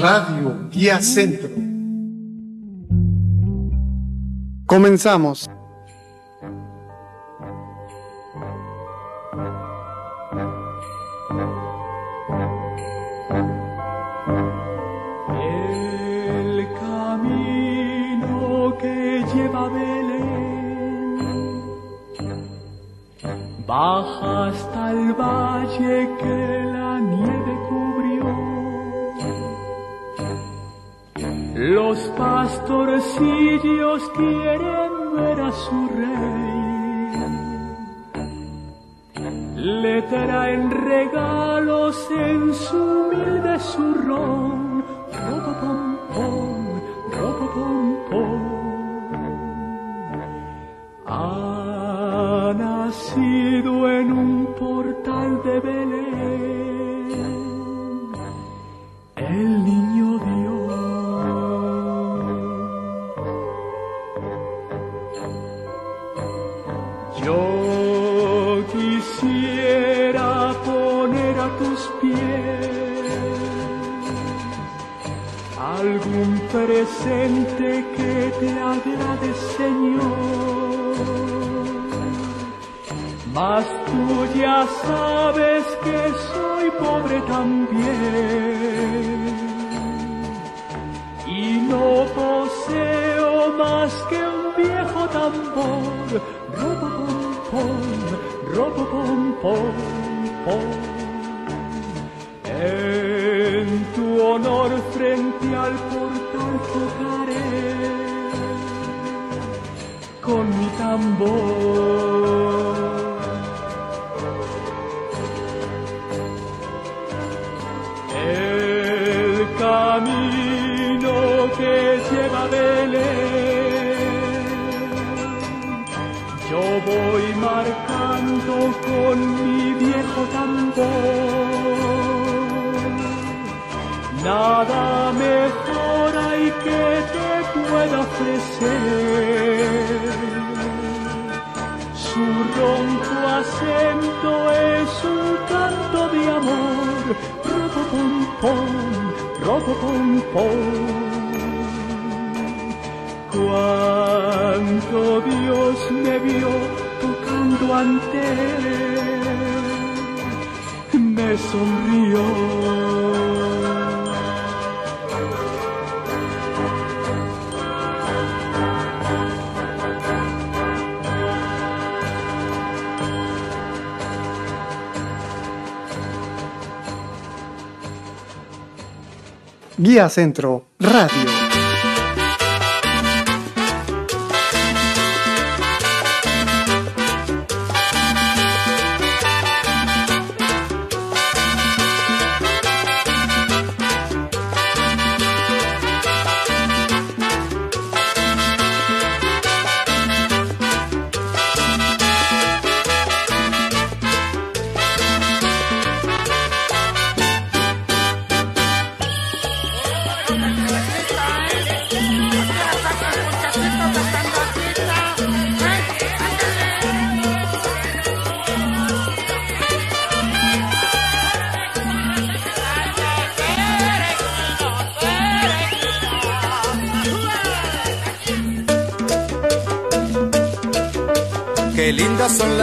Radio Guía Centro. Comenzamos. Baja hasta el valle que pastorcillos quieren ver a su rey. Le traen regalos en su humilde zurrón. Ropopompón. Ha presente que te agrade, Señor. Mas tú ya sabes que soy pobre también y no poseo más que un viejo tambor. Robo pom, robo pom pom pom. En tu honor El camino que lleva Belén, yo voy marcando con mi viejo tambor. Nada mejor hay que te pueda ofrecer. Ronco acento es un canto de amor. Robo pom pom, robo pom pom. Cuánto Dios me vio tocando ante él, me sonrió. Guía Centro Radio.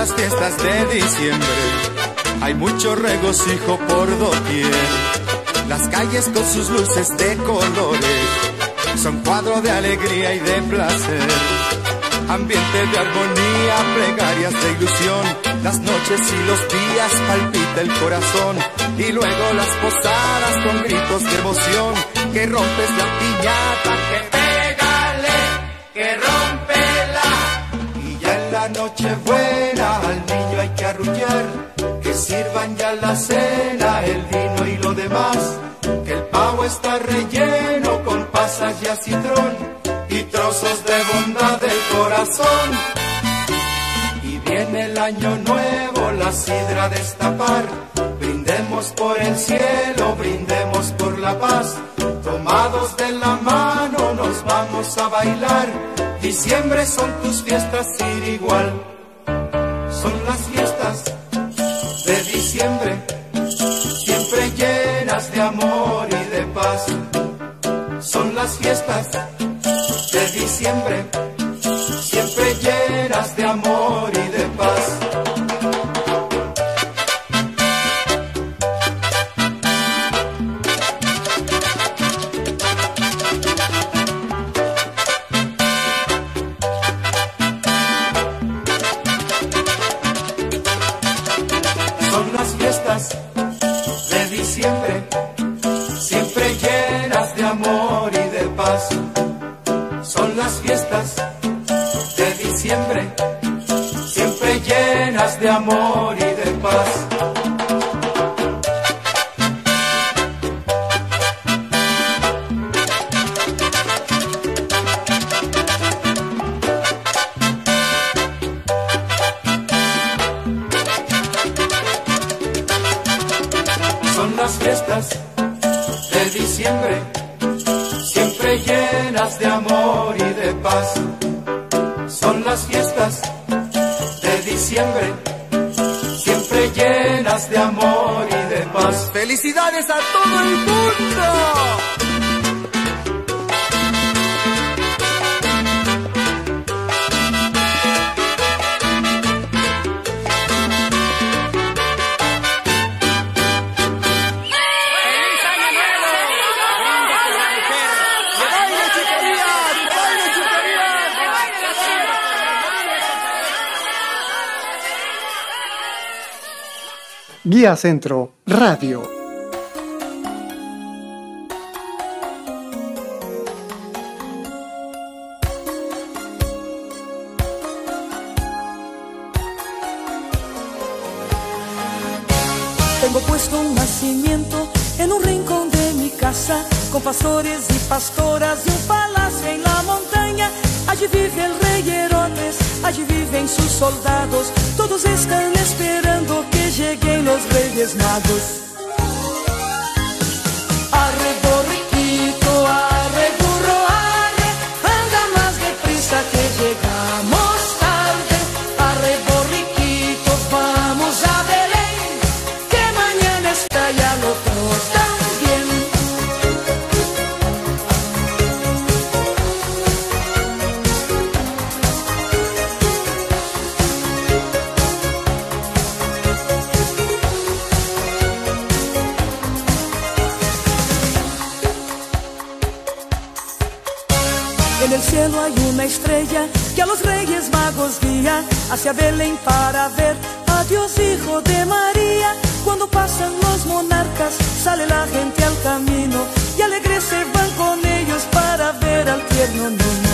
Las fiestas de diciembre. Hay mucho regocijo por doquier. Las calles con sus luces de colores son cuadro de alegría y de placer. Ambiente de armonía, plegarias de ilusión. Las noches y los días palpita el corazón. Y luego las posadas con gritos de emoción. Que rompes la piñata, noche buena al niño hay que arrullar, que sirvan ya la cena, el vino y lo demás, que el pavo está relleno con pasas y acitrón y trozos de bondad del corazón. Y viene el año nuevo, la sidra destapar, brindemos por el cielo, brindemos por la paz, tomados de la mano nos vamos a bailar. Diciembre son tus fiestas sin igual. Son las fiestas de diciembre, siempre llenas de amor y de paz. Son las fiestas de diciembre, siempre llenas de amor y amor y de paz. Son las fiestas de diciembre, siempre llenas de amor y de paz. Son las fiestas de diciembre, de amor y de paz. ¡Felicidades a todo el mundo! Centro Radio. Tengo puesto un nacimiento en un rincón de mi casa, con pastores y pastoras y un palacio en la montaña. Allí vive el rey Herodes, allí viven sus soldados, todos están esperando que lleguen los reyes estrella que a los reyes magos guía hacia Belén para ver a Dios Hijo de María. Cuando pasan los monarcas, sale la gente al camino y alegres se van con ellos para ver al tierno niño.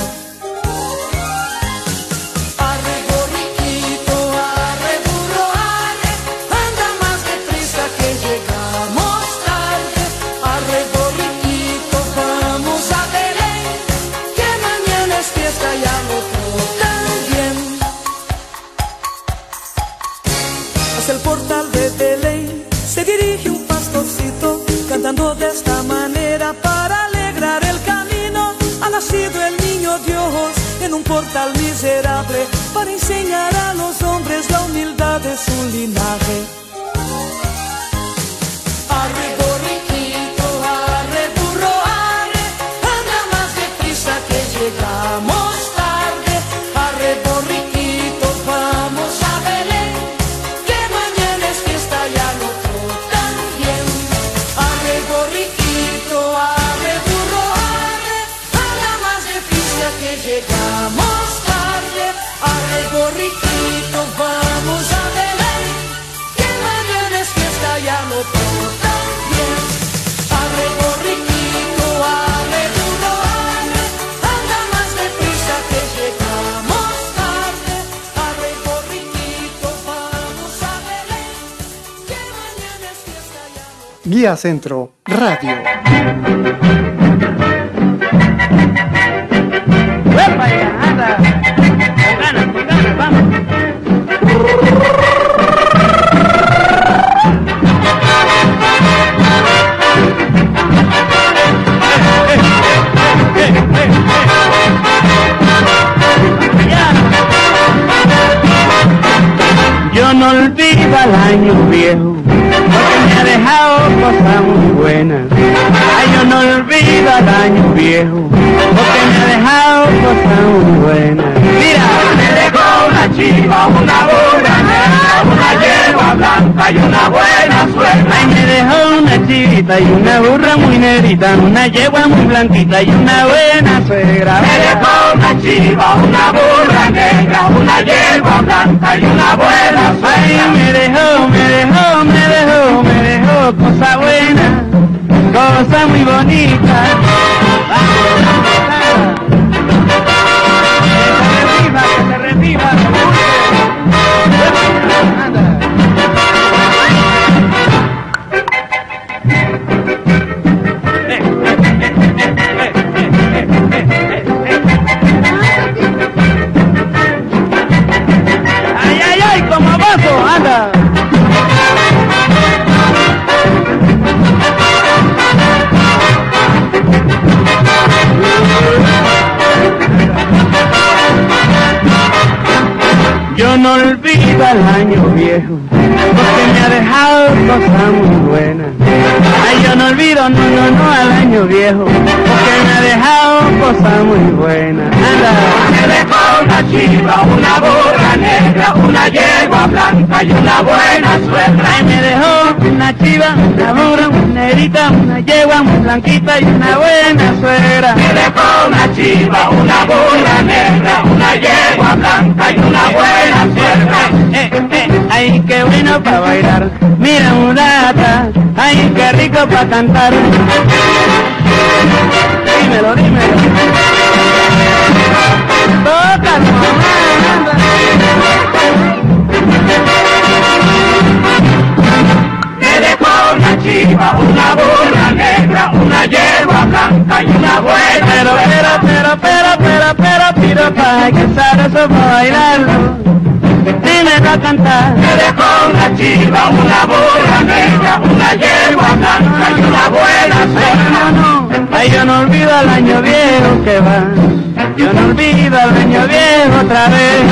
De esta manera para alegrar el camino. Ha nacido el niño Dios en un portal miserable para enseñar a los hombres la humildad de su linaje. Arre que llegamos tarde. Arre borriquito, vamos a Belén, que mañana es fiesta y al otro también. Arre borriquito, burro, arre, anda más deprisa que llegamos tarde. Arre borriquito, vamos a Belén, que mañana es fiesta y al otro Guía Centro Radio. ¡Uepa, ya! ¡Anda! Con ganas, con ganas, vamos. Yo no olvido al año viejo, porque me ha dejado cosas muy buenas. No olvido al año viejo, porque me ha dejado cosas muy buenas. Mira, me dejó una chiva, una burra negra, una hierba blanca y una buena suegra. Ay, me dejó una chivita y una burra muy negrita, una yegua muy blanquita y una buena suegra. Me dejó una chiva, una burra negra, una yegua blanca y una buena suegra. Ay, me dejó, me dejó, me dejó, me dejó cosa buena, cosa muy bonita. Olvido al año viejo, porque me ha dejado cosas muy buenas. Ay, yo no olvido, no, no, no al año viejo, porque me ha dejado cosas muy buenas. Me dejó una chiva, una una yegua blanca y una buena suegra. Me dejó una chiva, una burra, una negrita, una yegua muy blanquita y una buena suegra. Me dejó una chiva, una burra negra, una yegua blanca y una buena suegra. Eh, eh, ay, qué bueno para bailar. Mira, mulata, ay, qué rico para cantar. Dímelo, dímelo. Toca, me chiva, una burra negra, una yegua blanca y una buena. Pero, pero, pero, pero, pero, pero, pero, para que sabes bailarlo. Dímelo a cantar. Me dejó una chiva, una burra negra, una yegua blanca y una buena suegra. No, no, ay, yo no olvido al año viejo que va. Yo no olvido al año viejo otra vez.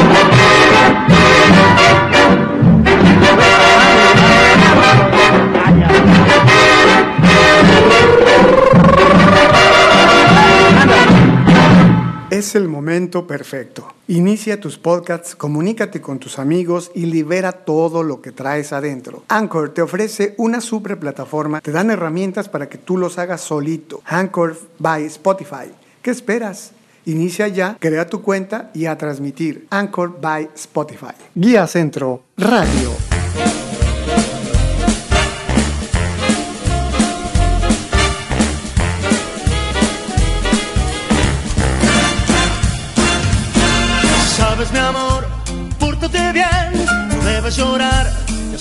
Es el momento perfecto. Inicia tus podcasts, comunícate con tus amigos y libera todo lo que traes adentro. Anchor te ofrece una super plataforma, te dan herramientas para que tú los hagas solito. Anchor by Spotify. ¿Qué esperas? Inicia ya, crea tu cuenta y a transmitir. Anchor by Spotify. Guía Centro Radio.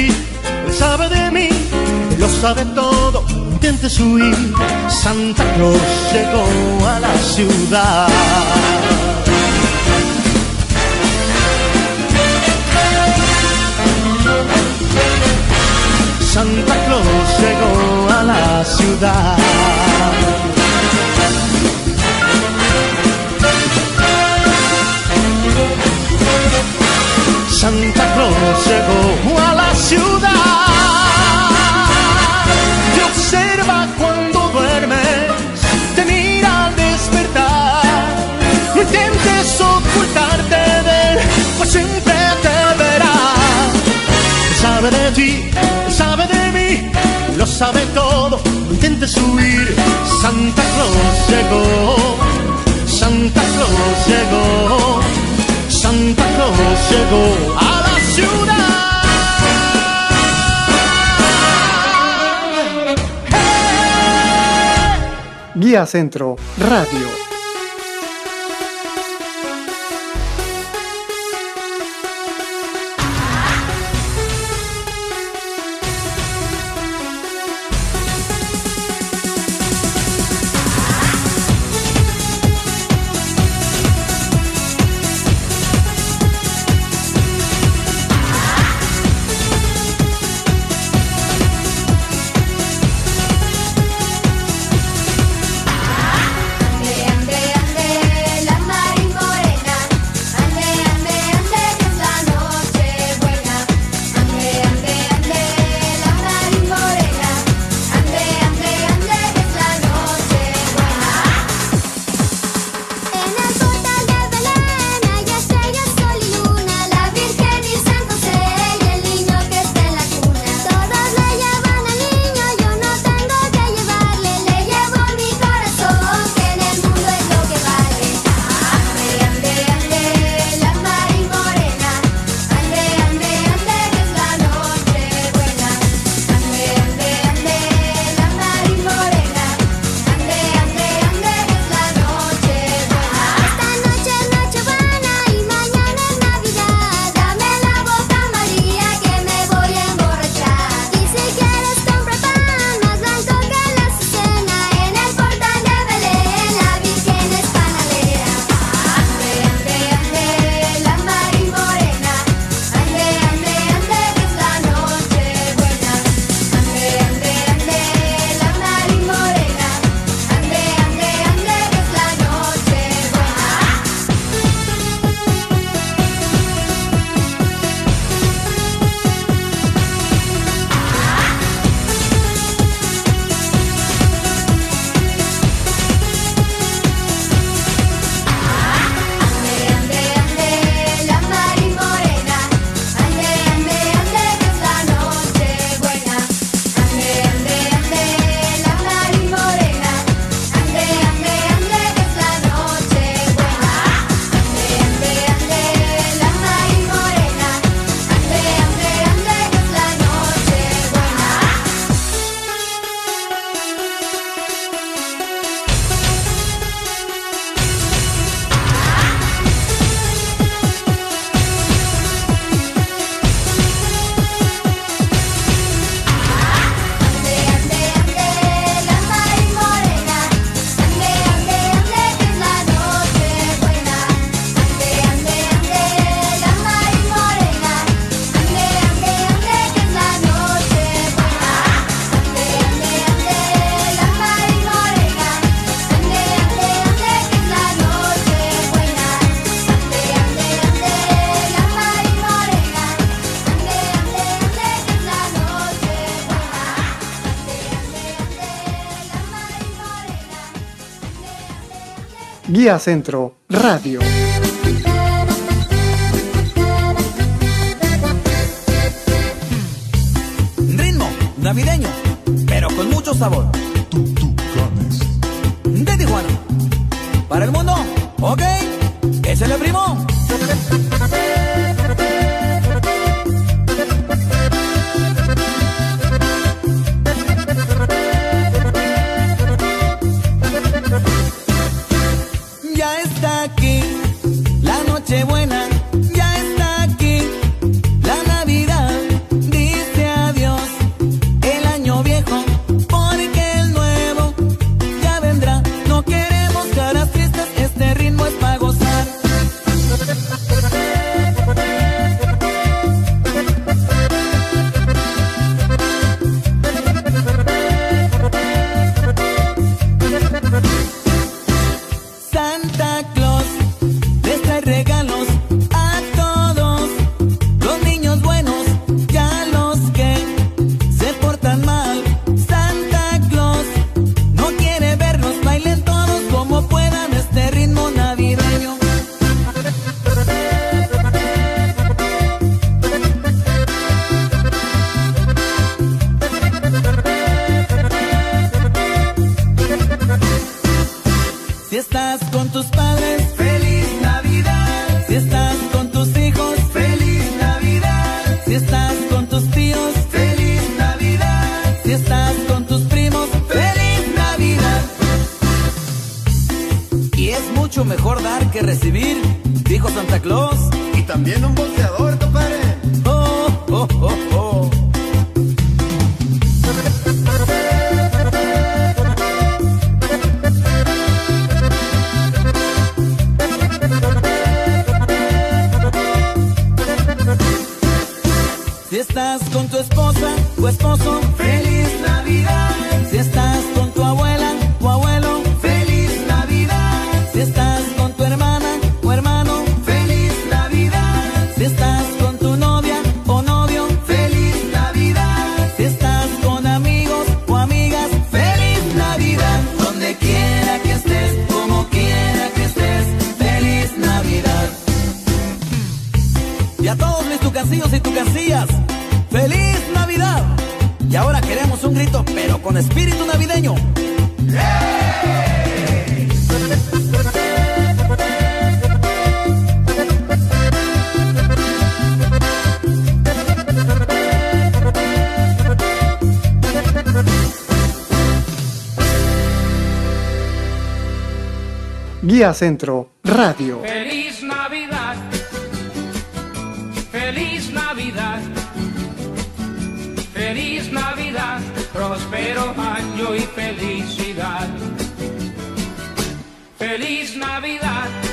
él sabe de mí, lo sabe todo. Intentes huir, Santa Claus llegó a la ciudad. Santa Claus llegó a la ciudad. Santa Claus llegó a la ciudad. Te observa cuando duermes, te mira al despertar. No intentes ocultarte de él, pues siempre te verá. Sabe de ti, sabe de mí, lo sabe todo, no intentes huir. Santa Claus llegó, Santa Claus llegó, Santa Claus llegó a la ciudad. Guía Centro Radio. Centro Radio. Ritmo navideño, pero con mucho sabor. De Tijuana. Para el mundo, ok, que celebremos. Si estás con tus tíos, feliz Navidad. Si estás con tus primos, feliz Navidad. Y es mucho mejor dar que recibir, dijo Santa Claus. Y también un boceador. Centro Radio. Feliz Navidad. Feliz Navidad. Feliz Navidad. Próspero año y felicidad. Feliz Navidad.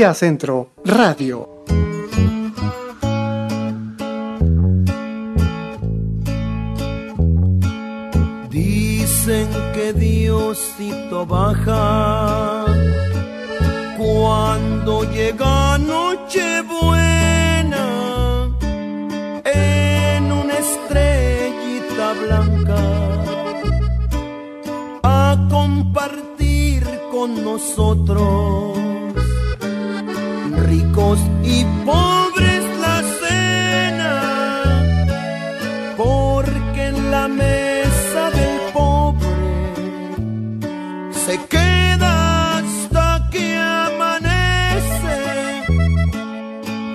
Centro Radio. Dicen que Diosito baja cuando llega Nochebuena en una estrellita blanca a compartir con nosotros y pobres la cena porque en la mesa del pobre se queda hasta que amanece.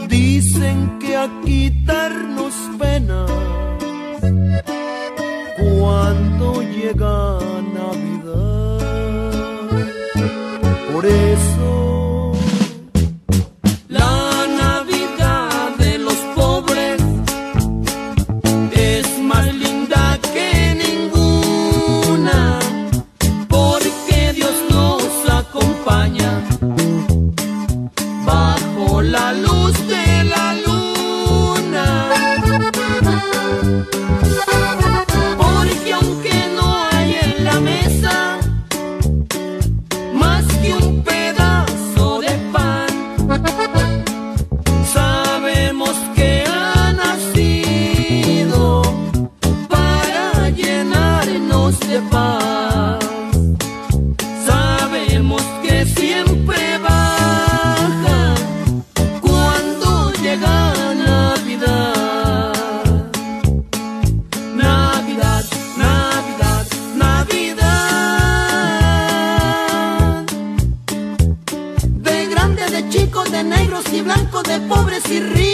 Dicen que a quitarnos penas cuando llega pobres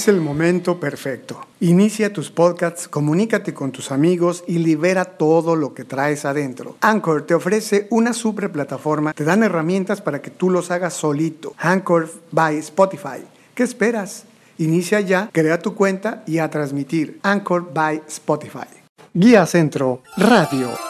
Es el momento perfecto. Inicia tus podcasts, comunícate con tus amigos y libera todo lo que traes adentro. Anchor te ofrece una super plataforma, te dan herramientas para que tú los hagas solito. Anchor by Spotify. ¿Qué esperas? Inicia ya, crea tu cuenta y a transmitir. Anchor by Spotify. Guía Centro Radio.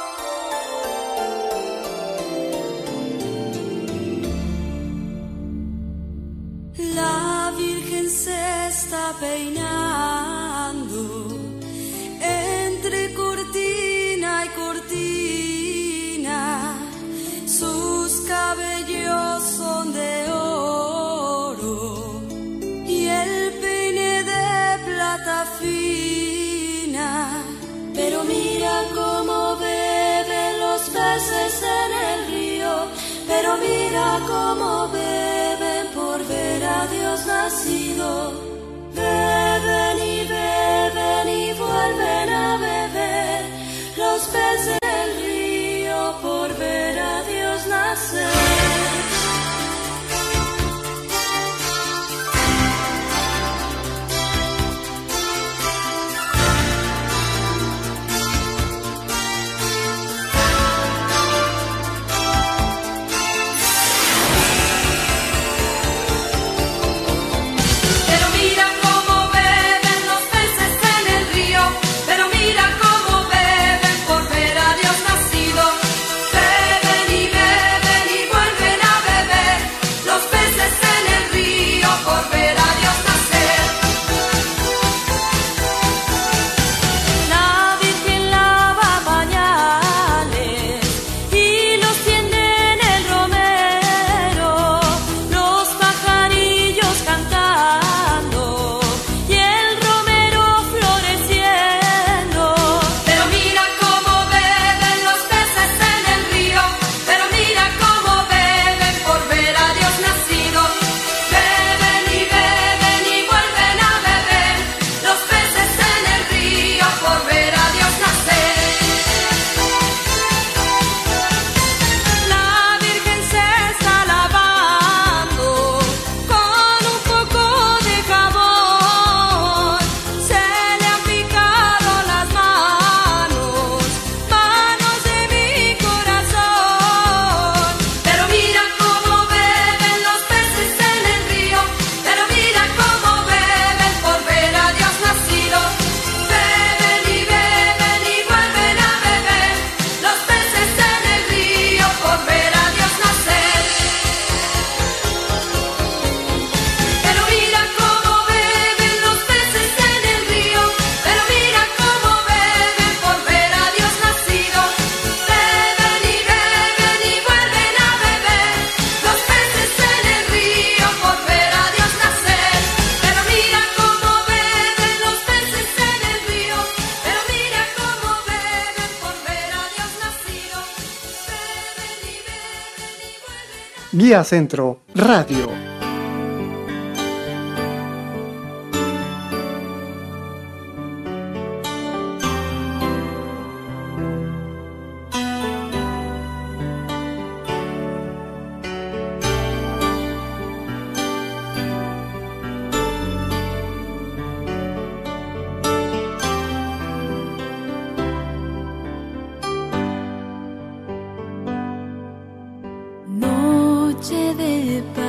mira cómo beben por ver a Dios nacido. Beben y beben y vuelven a beber los peces. Centro Radio. To the.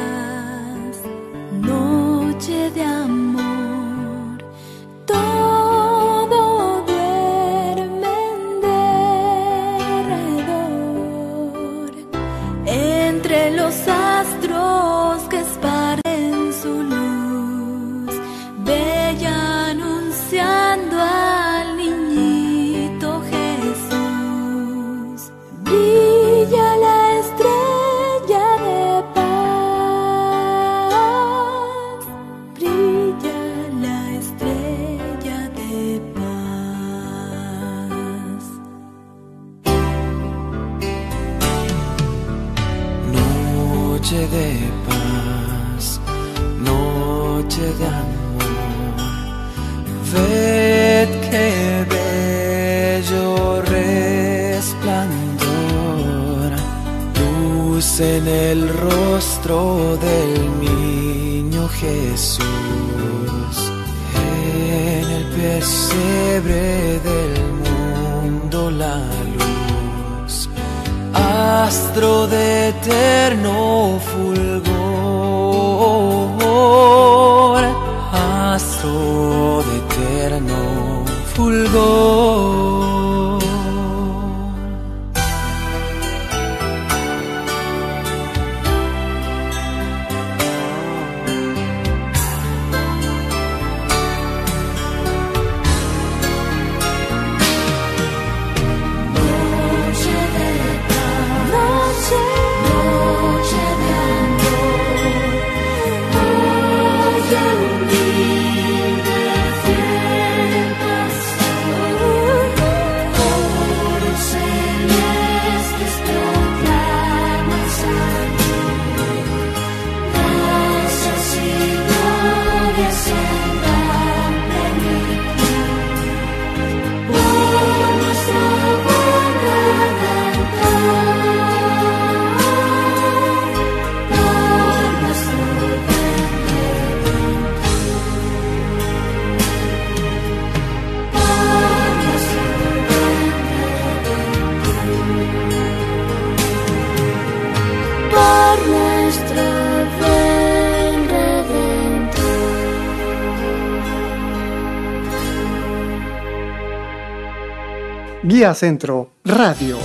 Vía Centro Radio.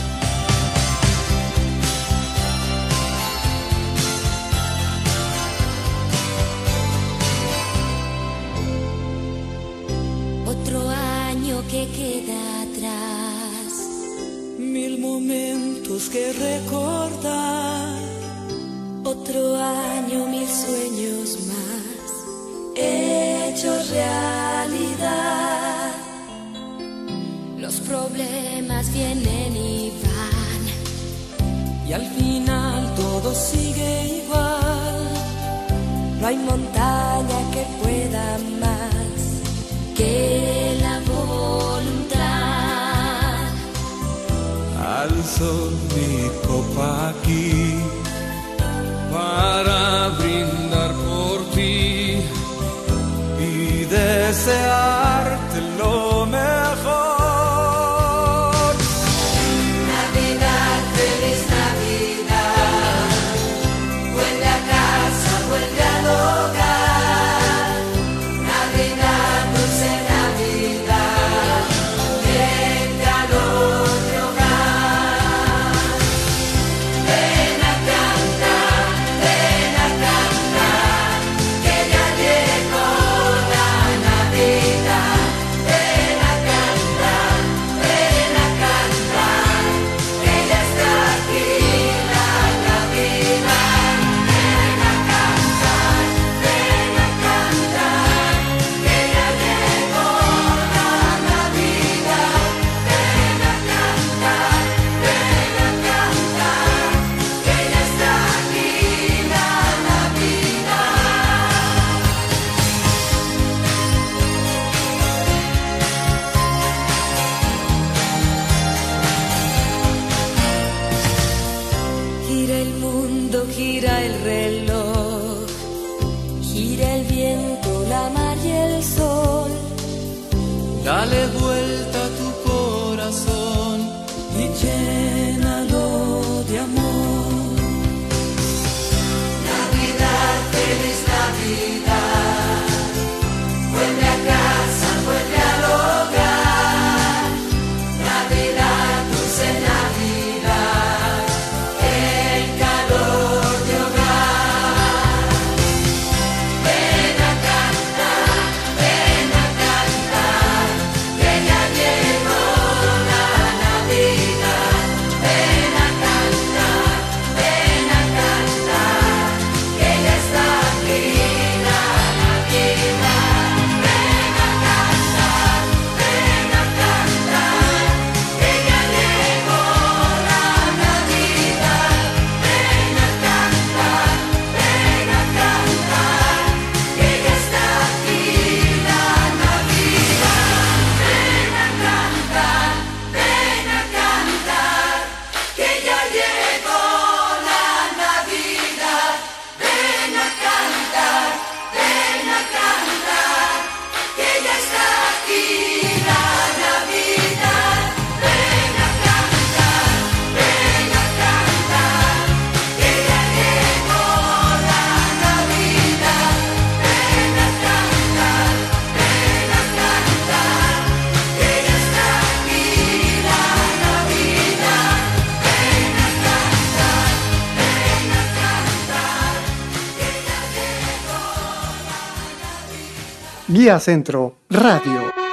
Otro año que queda atrás, mil momentos que recordar, otro año, mil sueños más, hechos realidad. Los problemas vienen y van. Y al final todo sigue igual. No hay montaña que pueda más que la voluntad. Alzo mi copa aquí para brindar por ti y desear. Centro Radio.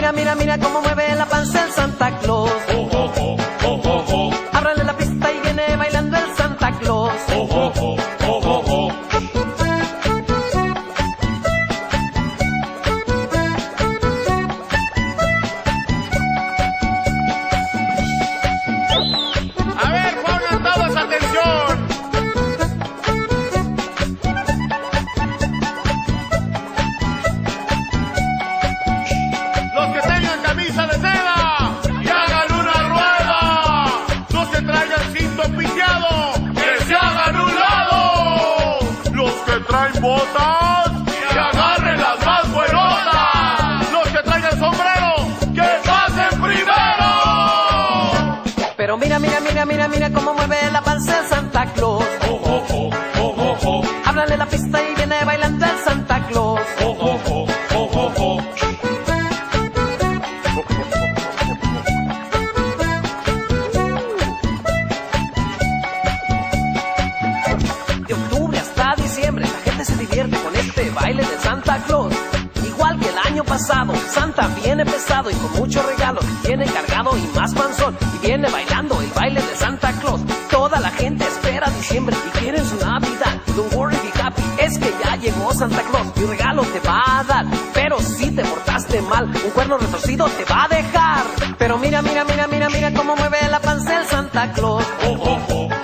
mira, mira, mira cómo mueve la panza el Santa Claus. Pero mira, mira, mira, mira, mira cómo mueve la panza el Santa Claus. Oh, oh, oh.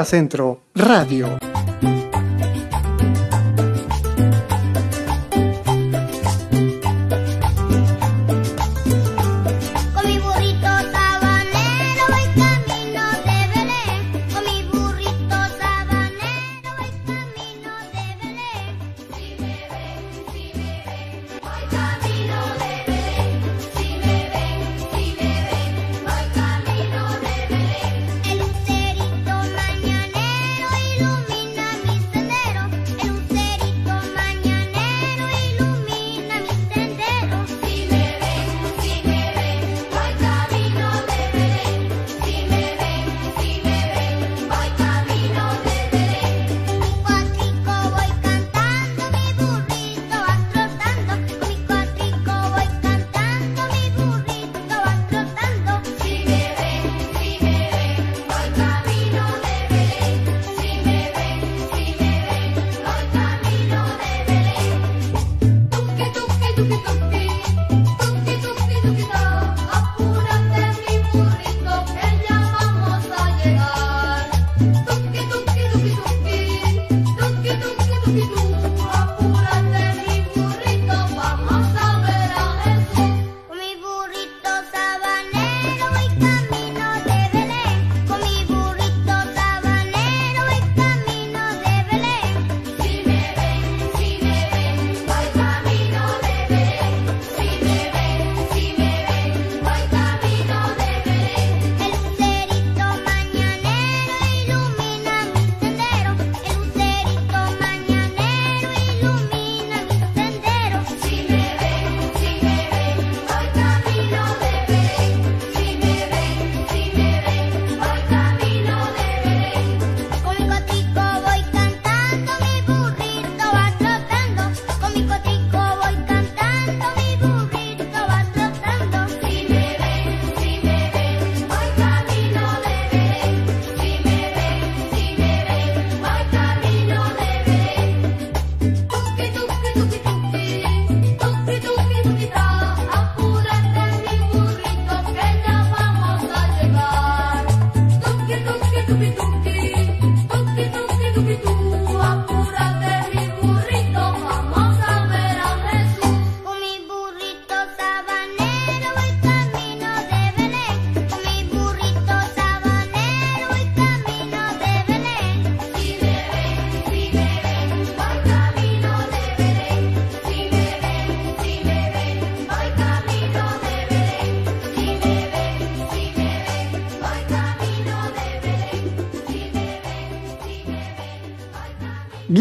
Centro Radio.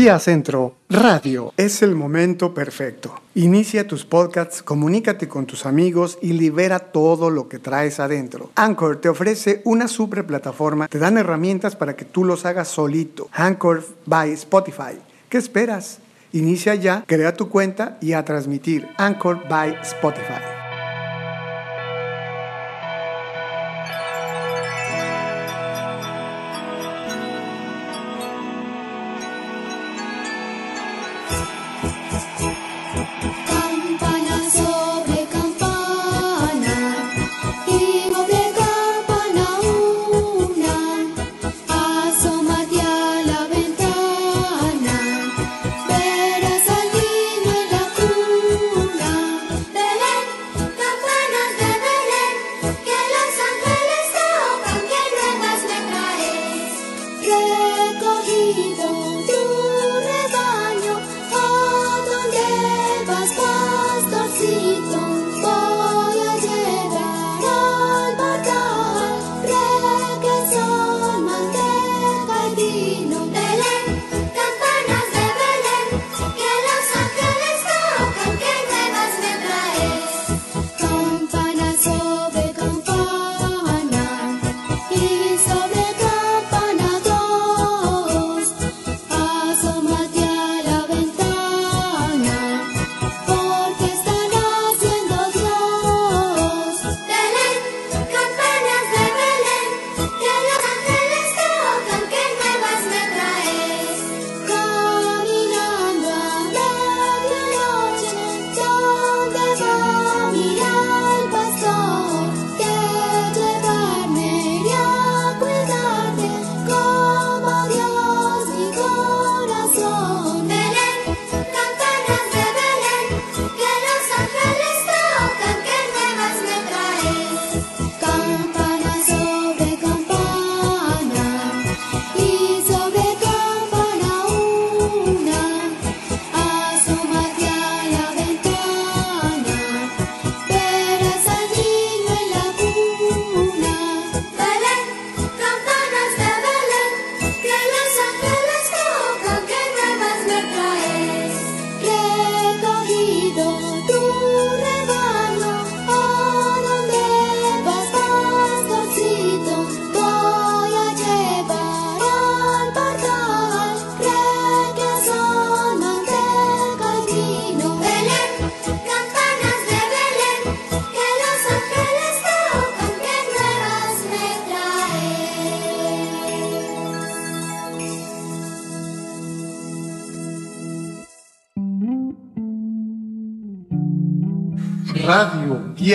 Guía Centro Radio. Es el momento perfecto. Inicia tus podcasts, comunícate con tus amigos y libera todo lo que traes adentro. Anchor te ofrece una super plataforma, te dan herramientas para que tú los hagas solito. Anchor by Spotify. ¿Qué esperas? Inicia ya, crea tu cuenta y a transmitir Anchor by Spotify.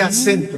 acento.